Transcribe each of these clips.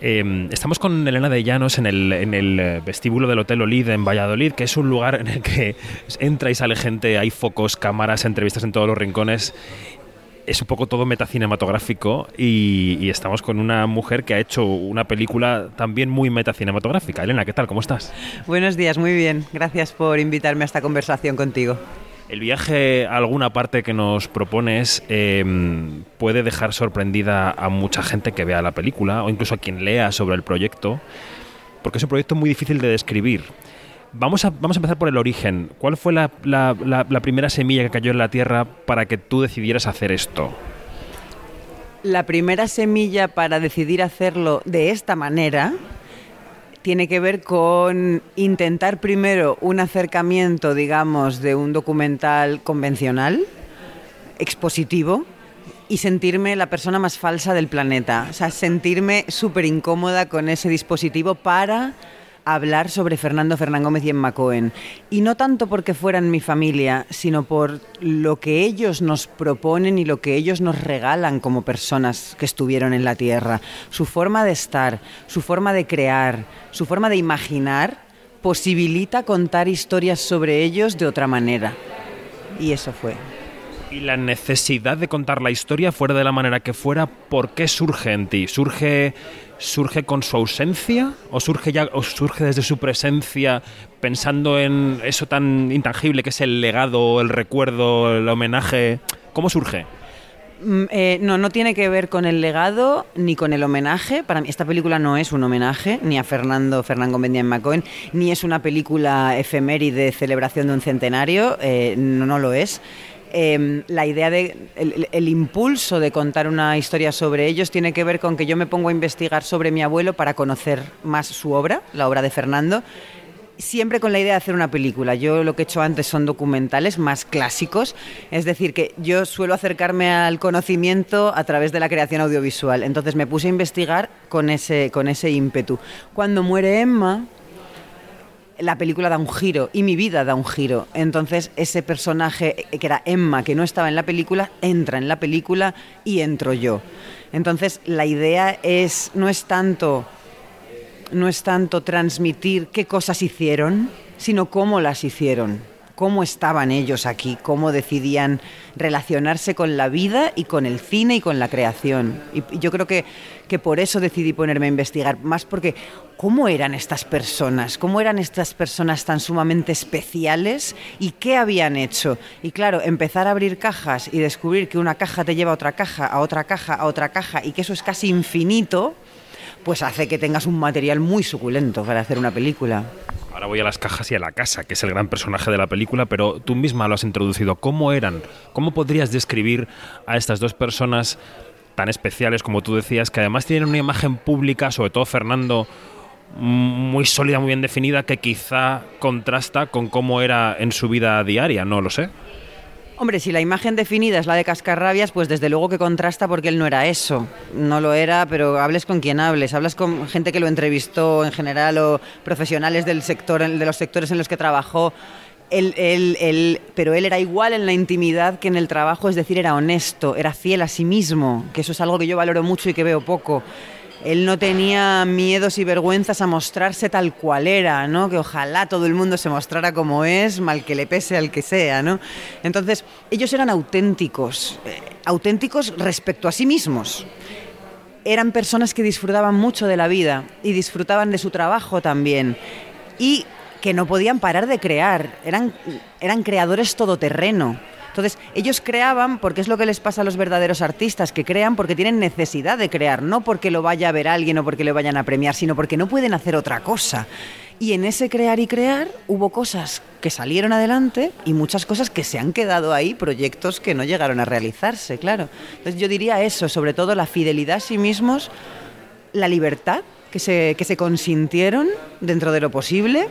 Em, estamos con Elena de Llanos en el, en el eh, vestíbulo del Hotel Olid en Valladolid, que es un lugar en el que entra y sale gente, hay focos, cámaras, entrevistas en todos los rincones. Es un poco todo metacinematográfico y, y estamos con una mujer que ha hecho una película también muy metacinematográfica. Elena, ¿qué tal? ¿Cómo estás? Buenos días, muy bien. Gracias por invitarme a esta conversación contigo. El viaje a alguna parte que nos propones eh, puede dejar sorprendida a mucha gente que vea la película o incluso a quien lea sobre el proyecto, porque es un proyecto muy difícil de describir. Vamos a, vamos a empezar por el origen. ¿Cuál fue la, la primera semilla que cayó en la tierra para que tú decidieras hacer esto? La primera semilla para decidir hacerlo de esta manera tiene que ver con intentar primero un acercamiento, digamos, de un documental convencional, expositivo, y sentirme la persona más falsa del planeta. O sea, sentirme súper incómoda con ese dispositivo para hablar sobre Fernando Fernán Gómez y Emma Cohen. Y no tanto porque fueran mi familia, sino por lo que ellos nos proponen y lo que ellos nos regalan como personas que estuvieron en la Tierra. Su forma de estar, su forma de crear, su forma de imaginar posibilita contar historias sobre ellos de otra manera. Y eso fue. Y la necesidad de contar la historia fuera de la manera que fuera, ¿por qué surge en ti? ¿Surge, surge con su ausencia? ¿O surge, ya, ¿O surge desde su presencia pensando en eso tan intangible que es el legado, el recuerdo, el homenaje? ¿Cómo surge? Eh, no, no tiene que ver con el legado ni con el homenaje. Para mí, esta película no es un homenaje ni a Fernando Fernán Gómez ni a McCohen, ni es una película efeméride de celebración de un centenario. Eh, no, no lo es. Eh, la idea de el, impulso de contar una historia sobre ellos tiene que ver con que yo me pongo a investigar sobre mi abuelo para conocer más su obra, la obra de Fernando. Siempre con la idea de hacer una película. Yo lo que he hecho antes son documentales más clásicos, es decir, que yo suelo acercarme al conocimiento a través de la creación audiovisual. Entonces me puse a investigar con ese, con ese ímpetu. Cuando muere Emma, la película da un giro y mi vida da un giro. Entonces ese personaje que era Emma, que no estaba en la película, entra en la película y entro yo. Entonces la idea es no es tanto no es tanto transmitir qué cosas hicieron, sino cómo las hicieron, cómo estaban ellos aquí, cómo decidían relacionarse con la vida y con el cine y con la creación. Y yo creo que, que por eso decidí ponerme a investigar, más porque cómo eran estas personas, cómo eran estas personas tan sumamente especiales y qué habían hecho. Y claro, empezar a abrir cajas y descubrir que una caja te lleva a otra caja, a otra caja, a otra caja y que eso es casi infinito, pues hace que tengas un material muy suculento para hacer una película. Ahora voy a las cajas y a la casa, que es el gran personaje de la película, pero tú misma lo has introducido. ¿Cómo eran? ¿Cómo podrías describir a estas dos personas tan especiales, como tú decías, que además tienen una imagen pública, sobre todo Fernando, muy sólida, muy bien definida, que quizá contrasta con cómo era en su vida diaria? No lo sé. Hombre, si la imagen definida es la de Cascarrabias, pues desde luego que contrasta porque él no era eso. No lo era, pero hables con quien hables. Hablas con gente que lo entrevistó en general o profesionales del sector, de los sectores en los que trabajó. Él, pero él era igual en la intimidad que en el trabajo, es decir, era honesto, era fiel a sí mismo, que eso es algo que yo valoro mucho y que veo poco él no tenía miedos y vergüenzas a mostrarse tal cual era, ¿no? Que ojalá todo el mundo se mostrara como es, mal que le pese al que sea, ¿no? Entonces, ellos eran auténticos, eh, auténticos respecto a sí mismos. Eran personas que disfrutaban mucho de la vida y disfrutaban de su trabajo también. Y que no podían parar de crear, eran, eran creadores todoterreno. Entonces, ellos creaban porque es lo que les pasa a los verdaderos artistas, que crean porque tienen necesidad de crear, no porque lo vaya a ver alguien o porque le vayan a premiar, sino porque no pueden hacer otra cosa. Y en ese crear y crear hubo cosas que salieron adelante y muchas cosas que se han quedado ahí, proyectos que no llegaron a realizarse, claro. Entonces yo diría eso, sobre todo la fidelidad a sí mismos, la libertad que se, que se consintieron dentro de lo posible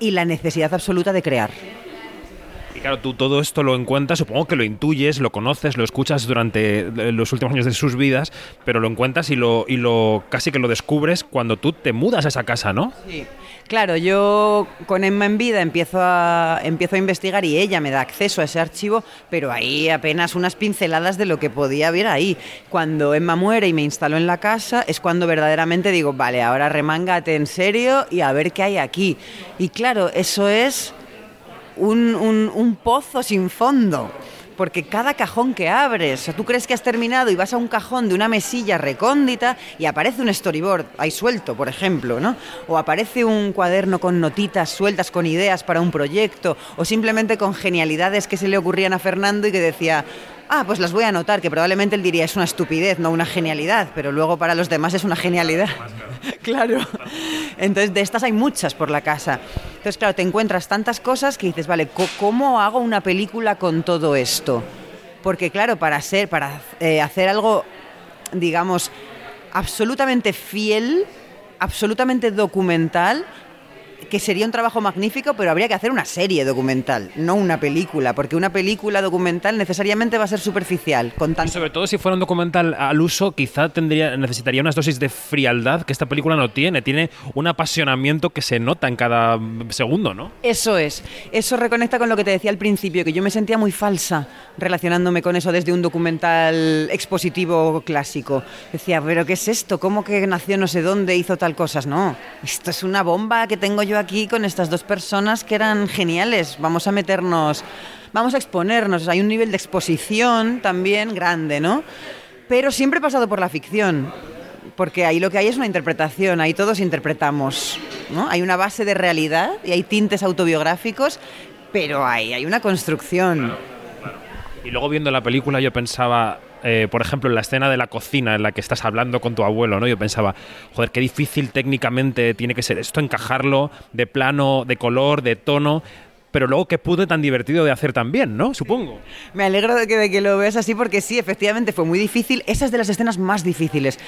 y la necesidad absoluta de crear. Claro, tú todo esto lo encuentras, supongo que lo intuyes, lo conoces, lo escuchas durante eh, los últimos años de sus vidas, pero lo encuentras y lo, y lo casi que lo descubres cuando tú te mudas a esa casa, ¿no? Sí. Claro, yo con Emma en vida empiezo a, empiezo a investigar y ella me da acceso a ese archivo, pero ahí apenas unas pinceladas de lo que podía haber ahí. Cuando Emma muere y me instaló en la casa es cuando verdaderamente digo, vale, ahora remángate en serio y a ver qué hay aquí. Y claro, eso es un, pozo sin fondo porque cada cajón que abres, o tú crees que has terminado y vas a un cajón de una mesilla recóndita y aparece un storyboard ahí suelto, por ejemplo, ¿no? O aparece un cuaderno con notitas sueltas, con ideas para un proyecto, o simplemente con genialidades que se le ocurrían a Fernando y que decía, ah, pues las voy a anotar, que probablemente él diría es una estupidez, no una genialidad, pero luego para los demás es una genialidad. claro. Entonces, de estas hay muchas por la casa. Entonces, claro, te encuentras tantas cosas que dices, vale, ¿cómo hago una película con todo esto? Porque, claro, para, ser, para eh, hacer algo, digamos, absolutamente fiel, absolutamente documental, que sería un trabajo magnífico, pero habría que hacer una serie documental, no una película, porque una película documental necesariamente va a ser superficial. Con Y sobre todo si fuera un documental al uso, quizá tendría, necesitaría unas dosis de frialdad que esta película no tiene. Tiene un apasionamiento que se nota en cada segundo, ¿no? Eso es. Eso reconecta con lo que te decía al principio, que yo me sentía muy falsa relacionándome con eso desde un documental expositivo clásico. Decía, pero ¿qué es esto? ¿Cómo que nació no sé dónde, hizo tal cosas? No, esto es una bomba que tengo yo aquí con estas dos personas que eran geniales. Vamos a meternos, vamos a exponernos. Hay un nivel de exposición también grande, ¿no? Pero siempre he pasado por la ficción. Porque ahí lo que hay es una interpretación, ahí todos interpretamos. ¿no? Hay una base de realidad y hay tintes autobiográficos, pero ahí hay una construcción. Y luego viendo la película yo pensaba, eh, por ejemplo, en la escena de la cocina en la que estás hablando con tu abuelo, ¿no? Yo pensaba, joder, qué difícil técnicamente tiene que ser esto, encajarlo de plano, de color, de tono. Pero luego qué pude tan divertido de hacer también, ¿no? Supongo. Me alegro de que, de que lo veas así porque sí, efectivamente fue muy difícil. Esa es de las escenas más difíciles.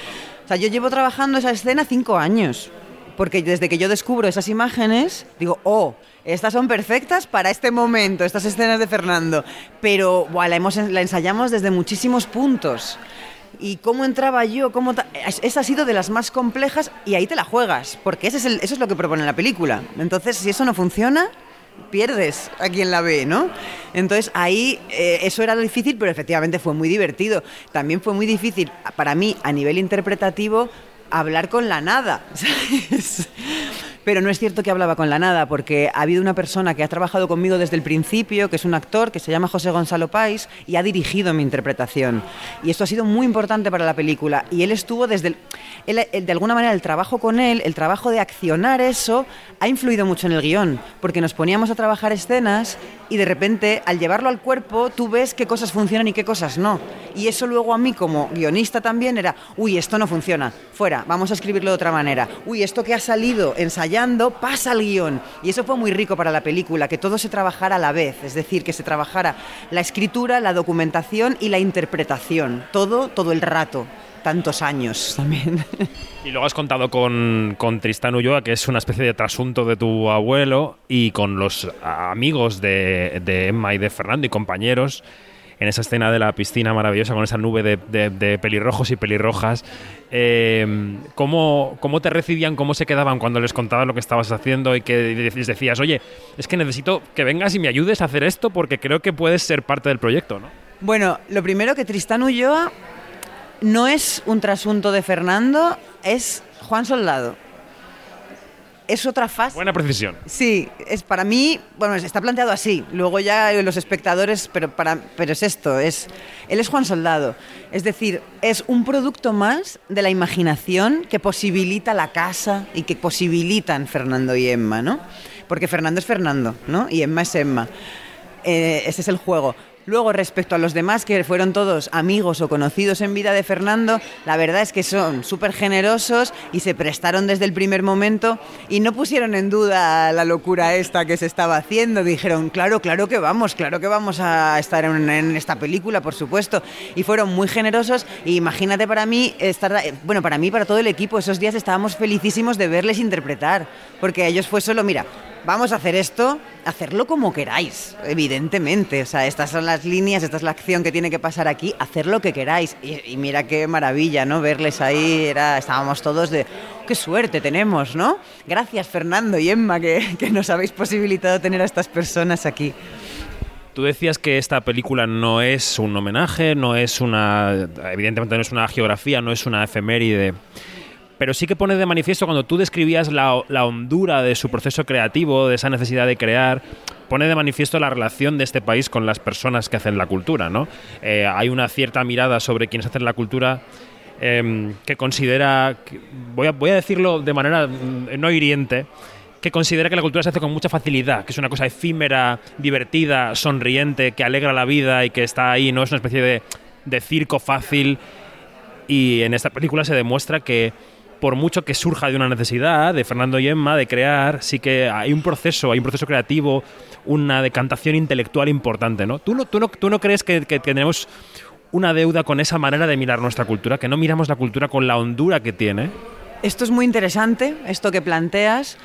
O sea, yo llevo trabajando esa escena cinco años. Porque desde que yo descubro esas imágenes, digo, oh, estas son perfectas para este momento, estas escenas de Fernando. Pero buah, la, hemos, la ensayamos desde muchísimos puntos. Y cómo entraba yo, cómo esa ha sido de las más complejas y ahí te la juegas, porque ese es el, eso es lo que propone la película. Entonces, si eso no funciona, pierdes a quien la ve, ¿no? Entonces ahí eh, eso era lo difícil, pero efectivamente fue muy divertido. También fue muy difícil para mí a nivel interpretativo hablar con la nada. Pero no es cierto que hablaba con la nada, porque ha habido una persona que ha trabajado conmigo desde el principio, que es un actor, que se llama José Gonzalo Pais, y ha dirigido mi interpretación. Y esto ha sido muy importante para la película. Y él estuvo desde... El, él, de alguna manera, el trabajo con él, el trabajo de accionar eso, ha influido mucho en el guion, porque nos poníamos a trabajar escenas y de repente, al llevarlo al cuerpo, tú ves qué cosas funcionan y qué cosas no. Y eso luego a mí como guionista también era, uy, esto no funciona, fuera, vamos a escribirlo de otra manera. Uy, esto que ha salido pasa al guion. Y eso fue muy rico para la película, que todo se trabajara a la vez, es decir, que se trabajara la escritura, la documentación y la interpretación, todo, todo el rato tantos años también. Y luego has contado con, con, Tristán Ulloa, que es una especie de trasunto de tu abuelo, y con los amigos de, de Emma y de Fernando y compañeros en esa escena de la piscina maravillosa con esa nube de, pelirrojos y pelirrojas. Eh, ¿cómo, ¿Cómo te recibían, cómo se quedaban cuando les contabas lo que estabas haciendo y que les decías, oye, es que necesito que vengas y me ayudes a hacer esto porque creo que puedes ser parte del proyecto, ¿no? Bueno, lo primero que Tristán Ulloa no es un trasunto de Fernando, es Juan Soldado. Es otra fase. Buena precisión. Sí, es para mí, bueno, está planteado así. Luego ya los espectadores, pero para, pero es esto, es él es Juan Soldado. Es decir, es un producto más de la imaginación que posibilita la casa y que posibilitan Fernando y Emma, ¿no? Porque Fernando es Fernando, ¿no? Y Emma es Emma. Eh, ese es el juego. Luego, respecto a los demás, que fueron todos amigos o conocidos en vida de Fernando, la verdad es que son súper generosos y se prestaron desde el primer momento y no pusieron en duda la locura esta que se estaba haciendo. Dijeron, claro, claro que vamos, claro que vamos a estar en, esta película, por supuesto. Y fueron muy generosos y imagínate para mí, estar, bueno, para mí, para todo el equipo, esos días estábamos felicísimos de verles interpretar, porque ellos fue solo, mira, vamos a hacer esto, hacerlo como queráis, evidentemente. O sea, estas son las líneas, esta es la acción que tiene que pasar aquí, hacer lo que queráis. Y, mira qué maravilla, ¿no? Verles ahí, estábamos todos de, qué suerte tenemos, ¿no? Gracias Fernando y Emma que, que nos habéis posibilitado tener a estas personas aquí. Tú decías que esta película no es un homenaje, no es una. Evidentemente no es una geografía, no es una efeméride pero sí que pone de manifiesto cuando tú describías la, la, hondura de su proceso creativo, de esa necesidad de crear, pone de manifiesto la relación de este país con las personas que hacen la cultura, ¿no? Eh, hay una cierta mirada sobre quienes hacen la cultura em, que considera, voy, a, voy a decirlo de manera mm, no hiriente, que considera que la cultura se hace con mucha facilidad, que es una cosa efímera, divertida, sonriente, que alegra la vida y que está ahí, no es una especie de, de circo fácil. Y en esta película se demuestra que por mucho que surja de una necesidad de Fernando y Emma de crear, sí que hay un proceso, hay un proceso creativo, una decantación intelectual importante, ¿no? ¿Tú no, tú no, tú no crees que, tenemos una deuda con esa manera de mirar nuestra cultura, que no miramos la cultura con la hondura que tiene? Esto es muy interesante, esto que planteas.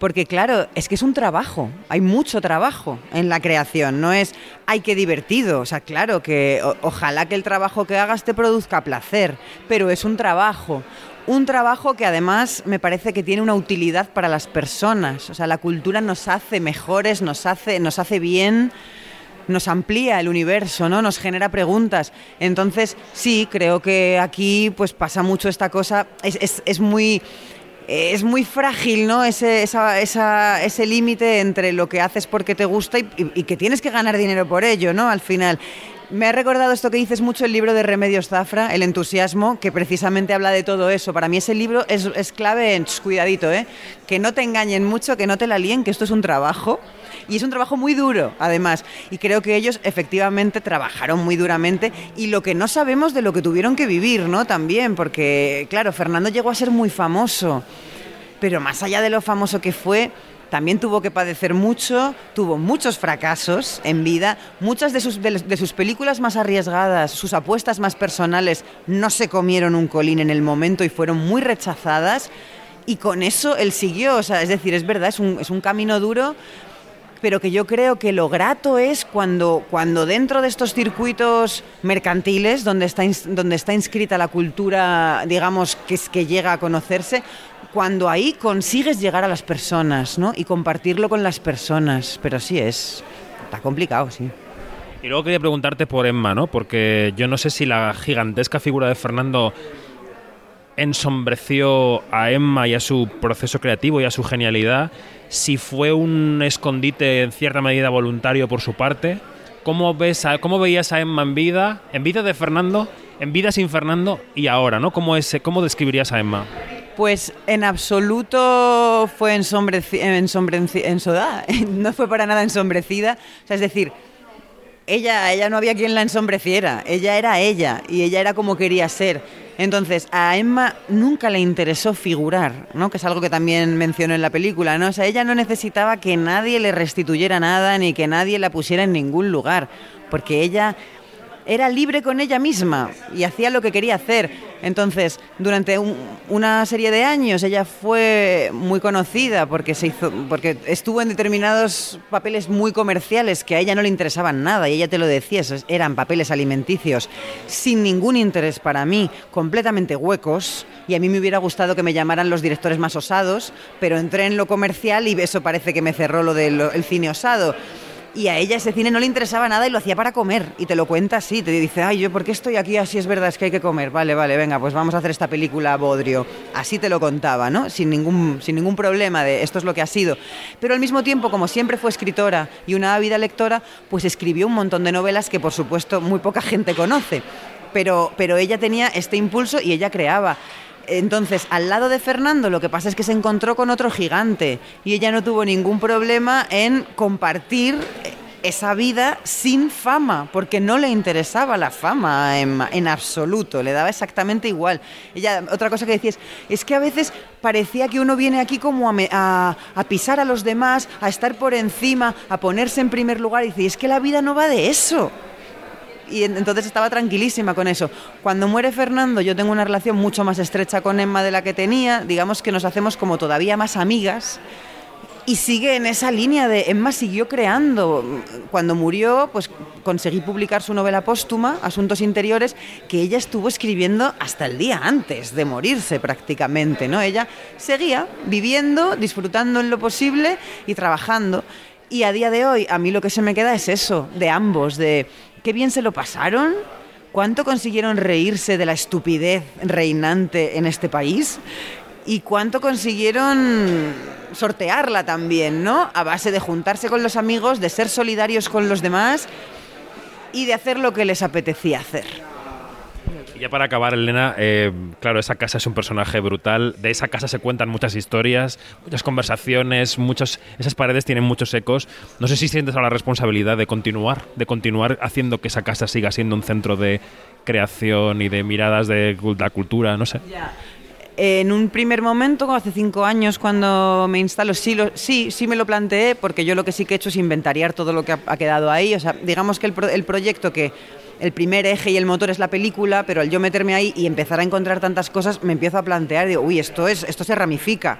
Porque claro, es que es un trabajo, hay mucho trabajo en la creación, no es, ay, qué divertido, o sea, claro que ojalá que el trabajo que hagas te produzca placer, pero es un trabajo un trabajo que además me parece que tiene una utilidad para las personas. O sea, la cultura nos hace mejores, nos hace, nos hace bien, nos amplía el universo, ¿no? Nos genera preguntas. Entonces, sí, creo que aquí pues pasa mucho esta cosa. Es, muy es muy frágil, ¿no? Ese, ese límite entre lo que haces porque te gusta y, y, que tienes que ganar dinero por ello, ¿no? Al final. Me ha recordado esto que dices mucho el libro de Remedios Zafra, El entusiasmo, que precisamente habla de todo eso. Para mí ese libro es, clave en, cuidadito, ¿eh? que no te engañen mucho, que no te la líen, que esto es un trabajo. Y es un trabajo muy duro, además. Y creo que ellos efectivamente trabajaron muy duramente. Y lo que no sabemos de lo que tuvieron que vivir, ¿no? También, porque, claro, Fernando llegó a ser muy famoso. Pero más allá de lo famoso que fue, también tuvo que padecer mucho, tuvo muchos fracasos en vida, muchas de sus, de, sus películas más arriesgadas, sus apuestas más personales no se comieron un colín en el momento y fueron muy rechazadas. Y con eso él siguió, o sea, es decir, es verdad, es un, es un camino duro, pero que yo creo que lo grato es cuando, cuando dentro de estos circuitos mercantiles, donde está, donde está inscrita la cultura, digamos, que, es, que llega a conocerse, cuando ahí consigues llegar a las personas, ¿no? Y compartirlo con las personas. Pero sí es. Está complicado, sí. Y luego quería preguntarte por Emma, ¿no? Porque yo no sé si la gigantesca figura de Fernando ensombreció a Emma y a su proceso creativo y a su genialidad, si fue un escondite en cierta medida voluntario por su parte. ¿Cómo, ves cómo veías a Emma en vida, en vida de Fernando, en vida sin Fernando y ahora, ¿no? ¿Cómo, es, cómo describirías a Emma? Pues en absoluto fue ensombreci no fue para nada ensombrecida. O sea, es decir, ella, ella no había quien la ensombreciera, ella era ella y ella era como quería ser. Entonces, a Emma nunca le interesó figurar, ¿no? Que es algo que también mencionó en la película, ¿no? O sea, ella no necesitaba que nadie le restituyera nada ni que nadie la pusiera en ningún lugar, porque ella era libre con ella misma y hacía lo que quería hacer. Entonces, durante una serie de años ella fue muy conocida porque estuvo en determinados papeles muy comerciales que a ella no le interesaban nada y ella te lo decía, eran papeles alimenticios sin ningún interés para mí, completamente huecos y a mí me hubiera gustado que me llamaran los directores más osados, pero entré en lo comercial y eso parece que me cerró lo del cine osado y a ella ese cine no le interesaba nada y lo hacía para comer. Y te lo cuenta así, te dice, ay, yo, ¿por qué estoy aquí? Así es verdad, es que hay que comer. Vale, vale, venga, pues vamos a hacer esta película Bodrio. Así te lo contaba, ¿no? Sin ningún, sin ningún problema de esto es lo que ha sido. Pero al mismo tiempo, como siempre fue escritora y una ávida lectora, pues escribió un montón de novelas que, por supuesto, muy poca gente conoce. Pero, pero ella tenía este impulso y ella creaba. Entonces, al lado de Fernando, lo que pasa es que se encontró con otro gigante y ella no tuvo ningún problema en compartir esa vida sin fama, porque no le interesaba la fama en, absoluto, le daba exactamente igual. Ella, otra cosa que decía es, que a veces parecía que uno viene aquí como a, a, pisar a los demás, a estar por encima, a ponerse en primer lugar, y dice, es que la vida no va de eso y entonces estaba tranquilísima con eso. Cuando muere Fernando, yo tengo una relación mucho más estrecha con Emma de la que tenía, digamos que nos hacemos como todavía más amigas y sigue en esa línea de Emma siguió creando. Cuando murió, pues conseguí publicar su novela póstuma, Asuntos Interiores, que ella estuvo escribiendo hasta el día antes de morirse prácticamente, ¿no? Ella seguía viviendo, disfrutando en lo posible y trabajando. Y a día de hoy, a mí lo que se me queda es eso, de ambos, de qué bien se lo pasaron, cuánto consiguieron reírse de la estupidez reinante en este país y cuánto consiguieron sortearla también, ¿no? A base de juntarse con los amigos, de ser solidarios con los demás y de hacer lo que les apetecía hacer. Y ya para acabar, Elena, eh, claro, esa casa es un personaje brutal. De esa casa se cuentan muchas historias, muchas conversaciones, muchos, esas paredes tienen muchos ecos. No sé si sientes la responsabilidad de continuar, de continuar haciendo que esa casa siga siendo un centro de creación y de miradas de la cultura, no sé. En un primer momento, hace cinco años, cuando me instalo, sí, sí, sí me lo planteé, porque yo lo que sí que he hecho es inventariar todo lo que ha, quedado ahí. O sea, digamos que el, el proyecto que el primer eje y el motor es la película, pero al yo meterme ahí y empezar a encontrar tantas cosas, me empiezo a plantear, digo, uy, esto, es, esto se ramifica.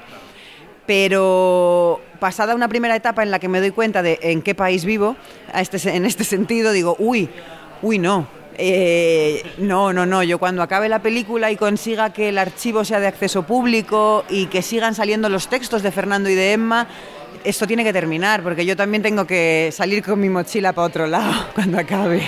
Pero pasada una primera etapa en la que me doy cuenta de en qué país vivo, a este, en este sentido, digo, uy, uy, no, eh, no, no, no. Yo cuando acabe la película y consiga que el archivo sea de acceso público y que sigan saliendo los textos de Fernando y de Emma, esto tiene que terminar, porque yo también tengo que salir con mi mochila para otro lado cuando acabe.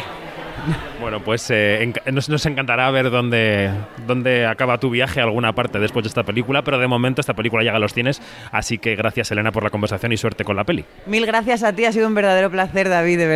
Bueno, pues eh, nos, encantará ver dónde, dónde acaba tu viaje a alguna parte después de esta película, pero de momento esta película ya los tienes, así que gracias Elena por la conversación y suerte con la peli. Mil gracias a ti, ha sido un verdadero placer David, de verdad.